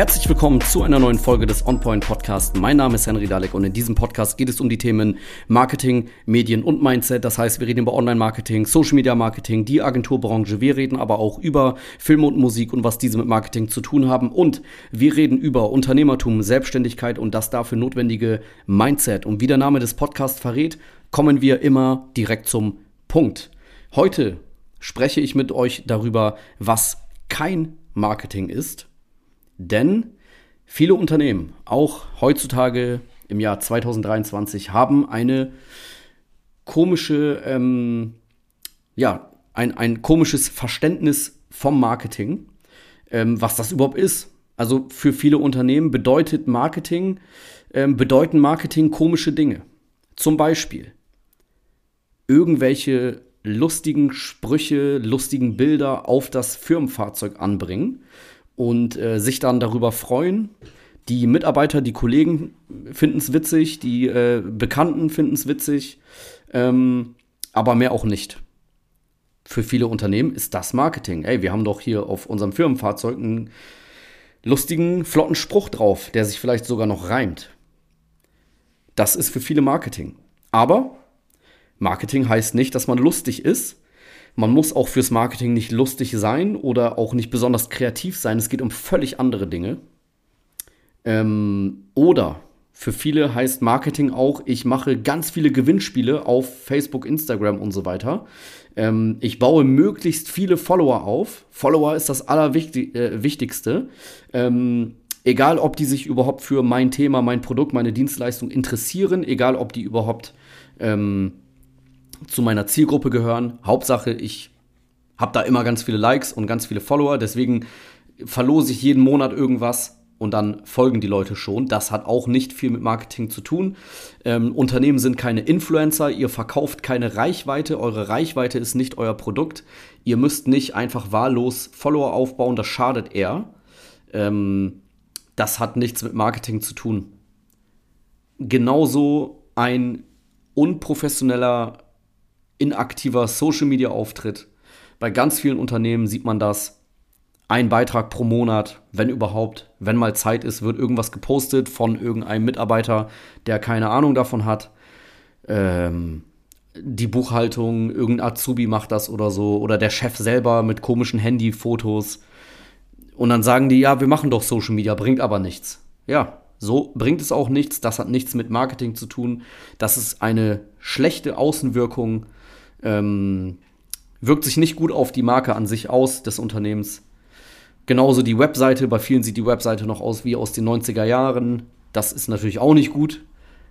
Herzlich willkommen zu einer neuen Folge des OnPoint Podcast. Mein Name ist Henry Dalek und in diesem Podcast geht es um die Themen Marketing, Medien und Mindset. Das heißt, wir reden über Online-Marketing, Social Media Marketing, die Agenturbranche. Wir reden aber auch über Film und Musik und was diese mit Marketing zu tun haben. Und wir reden über Unternehmertum, Selbstständigkeit und das dafür notwendige Mindset. Und wie der Name des Podcasts verrät, kommen wir immer direkt zum Punkt. Heute spreche ich mit euch darüber, was kein Marketing ist denn viele Unternehmen, auch heutzutage im Jahr 2023, haben eine komische, ähm, ja, ein, ein komisches Verständnis vom Marketing, ähm, was das überhaupt ist. Also für viele Unternehmen bedeutet Marketing, ähm, bedeuten Marketing komische Dinge. Zum Beispiel irgendwelche lustigen Sprüche, lustigen Bilder auf das Firmenfahrzeug anbringen und äh, sich dann darüber freuen. Die Mitarbeiter, die Kollegen finden es witzig, die äh, Bekannten finden es witzig, ähm, aber mehr auch nicht. Für viele Unternehmen ist das Marketing. Ey, wir haben doch hier auf unserem Firmenfahrzeug einen lustigen, flotten Spruch drauf, der sich vielleicht sogar noch reimt. Das ist für viele Marketing. Aber Marketing heißt nicht, dass man lustig ist, man muss auch fürs Marketing nicht lustig sein oder auch nicht besonders kreativ sein. Es geht um völlig andere Dinge. Ähm, oder für viele heißt Marketing auch, ich mache ganz viele Gewinnspiele auf Facebook, Instagram und so weiter. Ähm, ich baue möglichst viele Follower auf. Follower ist das Allerwichtigste. Äh, ähm, egal, ob die sich überhaupt für mein Thema, mein Produkt, meine Dienstleistung interessieren, egal, ob die überhaupt ähm, zu meiner Zielgruppe gehören. Hauptsache, ich habe da immer ganz viele Likes und ganz viele Follower. Deswegen verlose ich jeden Monat irgendwas und dann folgen die Leute schon. Das hat auch nicht viel mit Marketing zu tun. Ähm, Unternehmen sind keine Influencer, ihr verkauft keine Reichweite, eure Reichweite ist nicht euer Produkt. Ihr müsst nicht einfach wahllos Follower aufbauen, das schadet eher. Ähm, das hat nichts mit Marketing zu tun. Genauso ein unprofessioneller inaktiver Social-Media-Auftritt. Bei ganz vielen Unternehmen sieht man das. Ein Beitrag pro Monat, wenn überhaupt, wenn mal Zeit ist, wird irgendwas gepostet von irgendeinem Mitarbeiter, der keine Ahnung davon hat. Ähm, die Buchhaltung, irgendein Azubi macht das oder so, oder der Chef selber mit komischen Handyfotos. Und dann sagen die, ja, wir machen doch Social Media, bringt aber nichts. Ja, so bringt es auch nichts, das hat nichts mit Marketing zu tun. Das ist eine schlechte Außenwirkung ähm, wirkt sich nicht gut auf die Marke an sich aus des Unternehmens. Genauso die Webseite, bei vielen sieht die Webseite noch aus wie aus den 90er Jahren. Das ist natürlich auch nicht gut.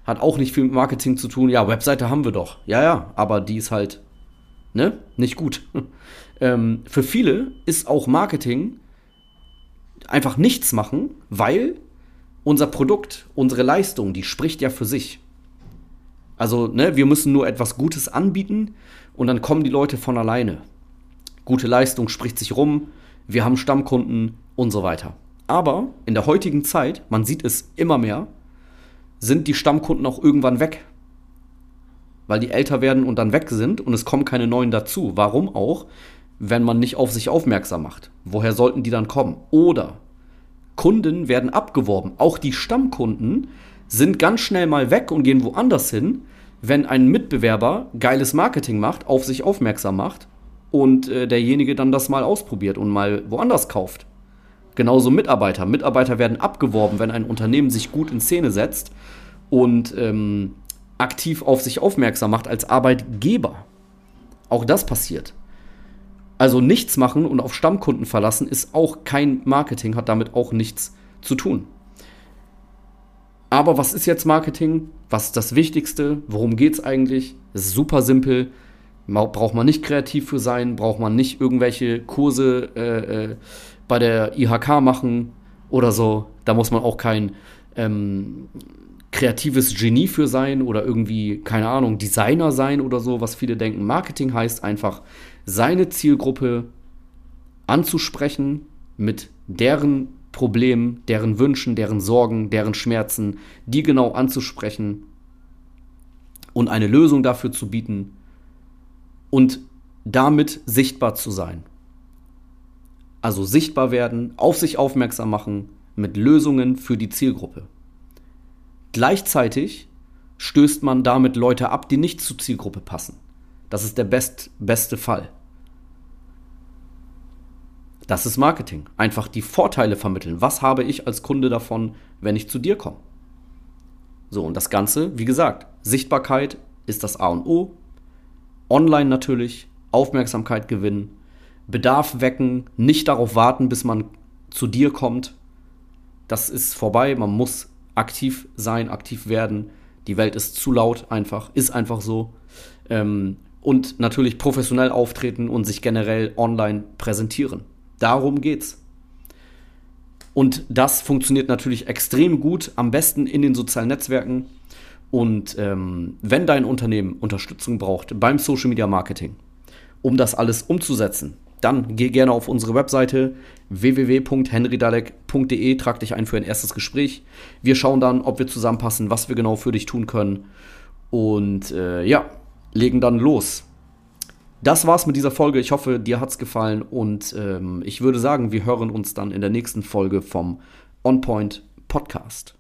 Hat auch nicht viel mit Marketing zu tun. Ja, Webseite haben wir doch. Ja, ja, aber die ist halt, ne, nicht gut. ähm, für viele ist auch Marketing einfach nichts machen, weil unser Produkt, unsere Leistung, die spricht ja für sich. Also, ne, wir müssen nur etwas Gutes anbieten und dann kommen die Leute von alleine. Gute Leistung spricht sich rum, wir haben Stammkunden und so weiter. Aber in der heutigen Zeit, man sieht es immer mehr, sind die Stammkunden auch irgendwann weg. Weil die älter werden und dann weg sind und es kommen keine neuen dazu. Warum auch, wenn man nicht auf sich aufmerksam macht? Woher sollten die dann kommen? Oder Kunden werden abgeworben. Auch die Stammkunden sind ganz schnell mal weg und gehen woanders hin, wenn ein Mitbewerber geiles Marketing macht, auf sich aufmerksam macht und äh, derjenige dann das mal ausprobiert und mal woanders kauft. Genauso Mitarbeiter. Mitarbeiter werden abgeworben, wenn ein Unternehmen sich gut in Szene setzt und ähm, aktiv auf sich aufmerksam macht als Arbeitgeber. Auch das passiert. Also nichts machen und auf Stammkunden verlassen ist auch kein Marketing, hat damit auch nichts zu tun. Aber was ist jetzt Marketing? Was ist das Wichtigste? Worum geht es eigentlich? Es ist super simpel. Braucht man nicht kreativ für sein, braucht man nicht irgendwelche Kurse äh, äh, bei der IHK machen oder so. Da muss man auch kein ähm, kreatives Genie für sein oder irgendwie, keine Ahnung, Designer sein oder so, was viele denken. Marketing heißt einfach, seine Zielgruppe anzusprechen mit deren Problemen, deren Wünschen, deren Sorgen, deren Schmerzen, die genau anzusprechen und eine Lösung dafür zu bieten und damit sichtbar zu sein. Also sichtbar werden, auf sich aufmerksam machen, mit Lösungen für die Zielgruppe. Gleichzeitig stößt man damit Leute ab, die nicht zur Zielgruppe passen. Das ist der best, beste Fall. Das ist Marketing. Einfach die Vorteile vermitteln. Was habe ich als Kunde davon, wenn ich zu dir komme? So, und das Ganze, wie gesagt, Sichtbarkeit ist das A und O. Online natürlich, Aufmerksamkeit gewinnen, Bedarf wecken, nicht darauf warten, bis man zu dir kommt. Das ist vorbei. Man muss aktiv sein, aktiv werden. Die Welt ist zu laut einfach, ist einfach so. Ähm, und natürlich professionell auftreten und sich generell online präsentieren. Darum geht's. Und das funktioniert natürlich extrem gut, am besten in den sozialen Netzwerken. Und ähm, wenn dein Unternehmen Unterstützung braucht beim Social Media Marketing, um das alles umzusetzen, dann geh gerne auf unsere Webseite www.henrydalek.de, trag dich ein für ein erstes Gespräch. Wir schauen dann, ob wir zusammenpassen, was wir genau für dich tun können. Und äh, ja, legen dann los. Das war's mit dieser Folge. Ich hoffe, dir hat's gefallen und ähm, ich würde sagen, wir hören uns dann in der nächsten Folge vom On Point Podcast.